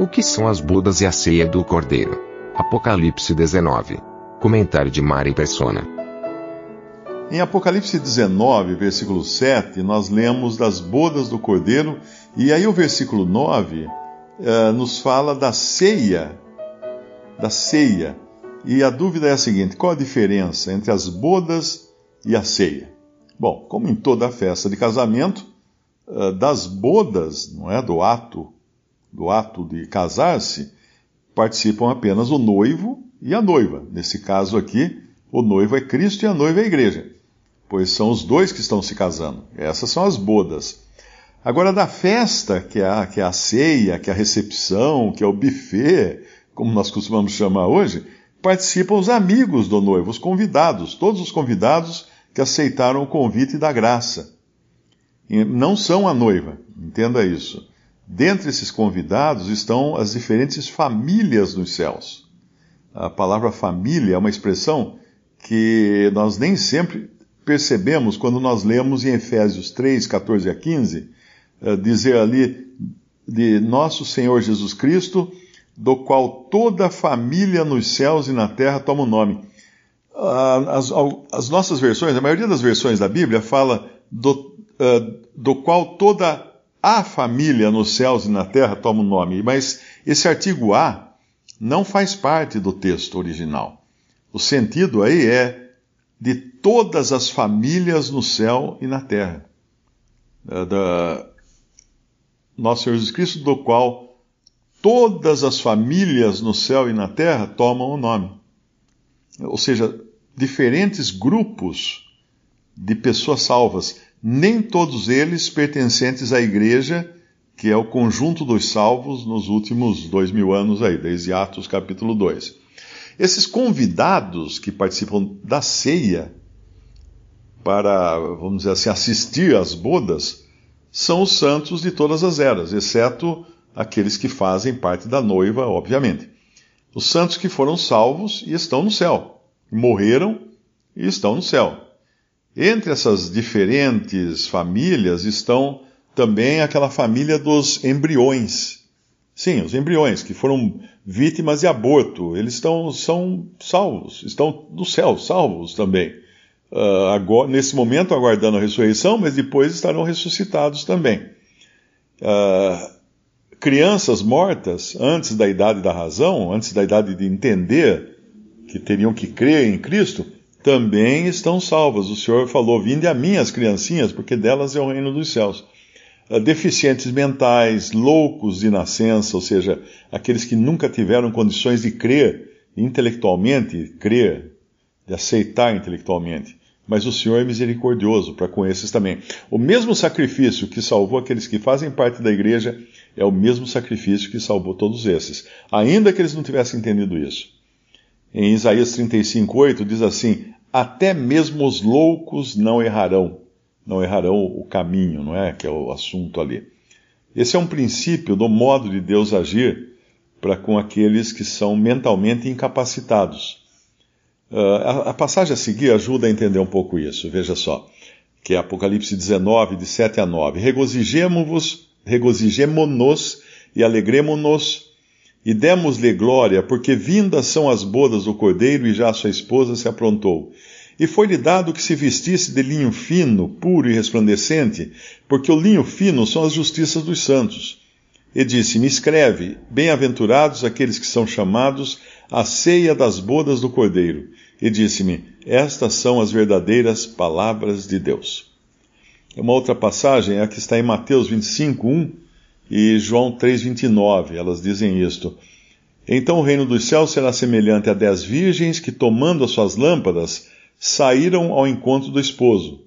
O que são as bodas e a ceia do Cordeiro? Apocalipse 19. Comentário de Mari Persona. Em Apocalipse 19, versículo 7, nós lemos das bodas do Cordeiro, e aí o versículo 9 eh, nos fala da ceia, da ceia. E a dúvida é a seguinte: qual a diferença entre as bodas e a ceia? Bom, como em toda festa de casamento, eh, das bodas, não é, do ato, do ato de casar-se, participam apenas o noivo e a noiva. Nesse caso aqui, o noivo é Cristo e a noiva é a igreja, pois são os dois que estão se casando. Essas são as bodas. Agora, da festa, que é, a, que é a ceia, que é a recepção, que é o buffet, como nós costumamos chamar hoje, participam os amigos do noivo, os convidados, todos os convidados que aceitaram o convite da graça. E não são a noiva, entenda isso. Dentre esses convidados estão as diferentes famílias dos céus. A palavra família é uma expressão que nós nem sempre percebemos quando nós lemos em Efésios 3, 14 a 15, eh, dizer ali de nosso Senhor Jesus Cristo, do qual toda a família nos céus e na terra toma o nome. Ah, as, as, nossas versões, a maioria das versões da Bíblia fala do, uh, do qual toda a família nos céus e na terra toma o nome, mas esse artigo a não faz parte do texto original. O sentido aí é de todas as famílias no céu e na terra. Uh, da, nosso Senhor Jesus Cristo, do qual todas as famílias no céu e na terra tomam o nome. Ou seja, diferentes grupos de pessoas salvas, nem todos eles pertencentes à igreja, que é o conjunto dos salvos nos últimos dois mil anos aí, desde Atos capítulo 2. Esses convidados que participam da ceia para, vamos dizer assim, assistir às bodas, são os santos de todas as eras, exceto aqueles que fazem parte da noiva, obviamente. Os santos que foram salvos e estão no céu, morreram e estão no céu. Entre essas diferentes famílias estão também aquela família dos embriões. Sim, os embriões que foram vítimas de aborto, eles estão são salvos, estão no céu, salvos também uh, agora, nesse momento aguardando a ressurreição, mas depois estarão ressuscitados também. Uh, crianças mortas antes da idade da razão, antes da idade de entender que teriam que crer em Cristo, também estão salvas. O Senhor falou: Vinde a mim as criancinhas, porque delas é o reino dos céus. Uh, deficientes mentais, loucos de nascença, ou seja, aqueles que nunca tiveram condições de crer intelectualmente, crer, de aceitar intelectualmente mas o Senhor é misericordioso para com esses também. O mesmo sacrifício que salvou aqueles que fazem parte da igreja é o mesmo sacrifício que salvou todos esses, ainda que eles não tivessem entendido isso. Em Isaías 35:8 diz assim: Até mesmo os loucos não errarão, não errarão o caminho, não é? Que é o assunto ali. Esse é um princípio do modo de Deus agir para com aqueles que são mentalmente incapacitados. Uh, a, a, passagem a seguir ajuda a entender um pouco isso. Veja só, que é Apocalipse 19, de 7 a 9. Regozijemo-vos, regozijemo-nos e alegremo-nos e demos-lhe glória, porque vindas são as bodas do cordeiro e já sua esposa se aprontou. E foi-lhe dado que se vestisse de linho fino, puro e resplandecente, porque o linho fino são as justiças dos santos. E disse-me: Escreve, bem-aventurados aqueles que são chamados à ceia das bodas do Cordeiro. E disse-me: Estas são as verdadeiras palavras de Deus. Uma outra passagem é a que está em Mateus 25, 1 e João 3, 29. Elas dizem isto. Então o reino dos céus será semelhante a dez virgens que, tomando as suas lâmpadas, saíram ao encontro do esposo.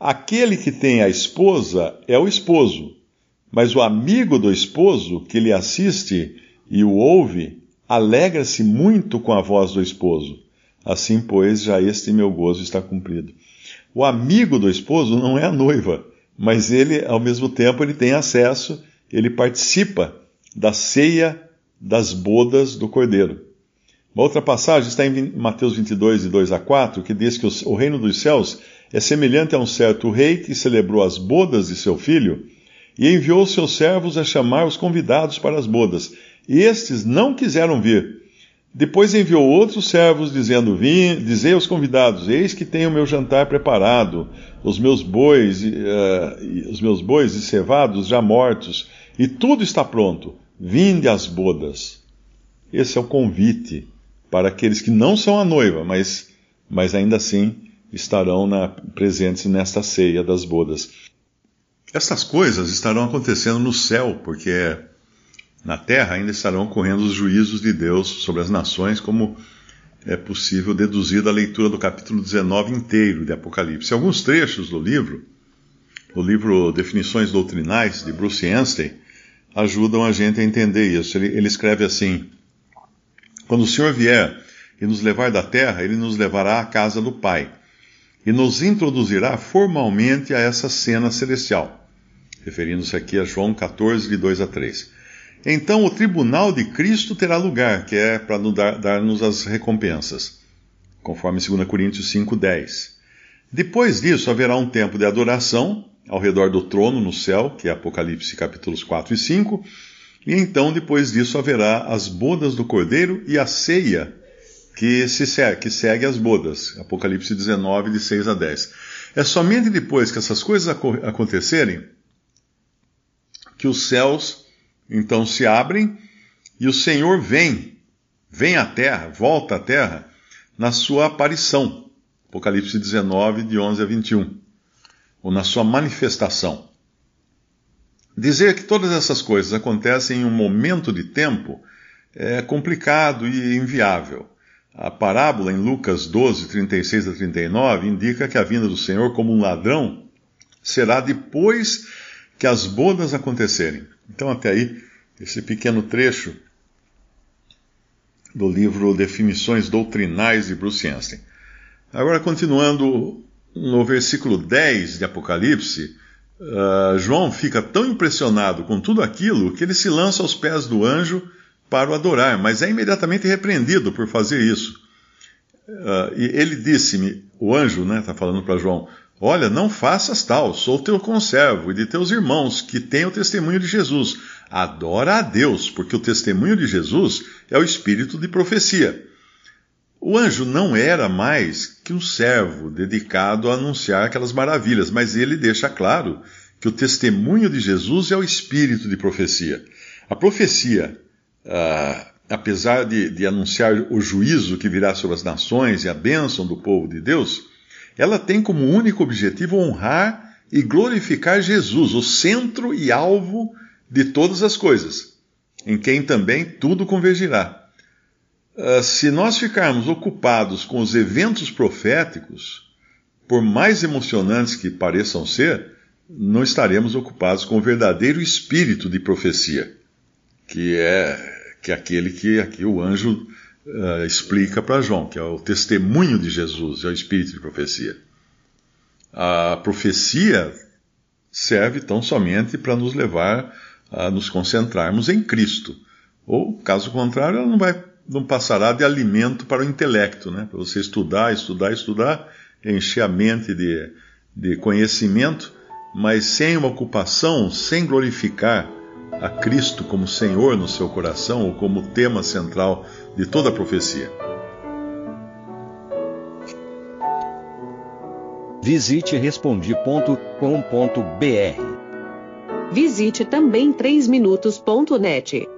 Aquele que tem a esposa é o esposo, mas o amigo do esposo que lhe assiste e o ouve, alegra-se muito com a voz do esposo. Assim, pois, já este meu gozo está cumprido. O amigo do esposo não é a noiva, mas ele, ao mesmo tempo, ele tem acesso, ele participa da ceia das bodas do cordeiro. Uma outra passagem está em Mateus 22, de 2 a 4, que diz que o reino dos céus é semelhante a um certo rei que celebrou as bodas de seu filho e enviou seus servos a chamar os convidados para as bodas. E estes não quiseram vir. Depois enviou outros servos, dizendo: Vim, dizei aos convidados: Eis que tenho meu jantar preparado, os meus bois, uh, os meus bois e cevados já mortos, e tudo está pronto. Vinde às bodas. Esse é o convite para aqueles que não são a noiva, mas, mas ainda assim estarão na, presentes nesta ceia das bodas. Essas coisas estarão acontecendo no céu, porque na terra ainda estarão ocorrendo os juízos de Deus sobre as nações, como é possível deduzir da leitura do capítulo 19 inteiro de Apocalipse. Alguns trechos do livro, do livro Definições Doutrinais, de Bruce Anstey, ajudam a gente a entender isso. Ele, ele escreve assim: Quando o Senhor vier e nos levar da terra, ele nos levará à casa do Pai e nos introduzirá formalmente a essa cena celestial, referindo-se aqui a João 14, de 2 a 3. Então o tribunal de Cristo terá lugar, que é para dar-nos as recompensas, conforme 2 Coríntios 5, 10. Depois disso haverá um tempo de adoração ao redor do trono no céu, que é Apocalipse capítulos 4 e 5, e então depois disso haverá as bodas do Cordeiro e a ceia que, se segue, que segue as bodas. Apocalipse 19, de 6 a 10. É somente depois que essas coisas acontecerem que os céus então se abrem e o Senhor vem, vem à terra, volta à terra, na sua aparição. Apocalipse 19, de 11 a 21. Ou na sua manifestação. Dizer que todas essas coisas acontecem em um momento de tempo é complicado e inviável. A parábola em Lucas 12, 36 a 39 indica que a vinda do Senhor como um ladrão será depois que as bodas acontecerem. Então, até aí, esse pequeno trecho do livro Definições Doutrinais de Bruce Anstey. Agora, continuando no versículo 10 de Apocalipse, uh, João fica tão impressionado com tudo aquilo que ele se lança aos pés do anjo para o adorar, mas é imediatamente repreendido por fazer isso. Uh, e ele disse-me, o anjo está né, tá falando para João: Olha, não faças tal, sou teu conservo e de teus irmãos que têm o testemunho de Jesus. Adora a Deus, porque o testemunho de Jesus é o espírito de profecia. O anjo não era mais que um servo dedicado a anunciar aquelas maravilhas, mas ele deixa claro que o testemunho de Jesus é o espírito de profecia. A profecia uh, apesar de, de anunciar o juízo que virá sobre as nações e a bênção do povo de Deus, ela tem como único objetivo honrar e glorificar Jesus, o centro e alvo de todas as coisas, em quem também tudo convergirá. Uh, se nós ficarmos ocupados com os eventos proféticos, por mais emocionantes que pareçam ser, não estaremos ocupados com o verdadeiro espírito de profecia, que é que é aquele que aqui o anjo uh, explica para João, que é o testemunho de Jesus, é o espírito de profecia. A profecia serve tão somente para nos levar a nos concentrarmos em Cristo. Ou, caso contrário, ela não, vai, não passará de alimento para o intelecto, né? para você estudar, estudar, estudar, encher a mente de, de conhecimento, mas sem uma ocupação, sem glorificar a Cristo como Senhor no seu coração ou como tema central de toda a profecia. Visite respondi.com.br. Visite também 3minutos.net.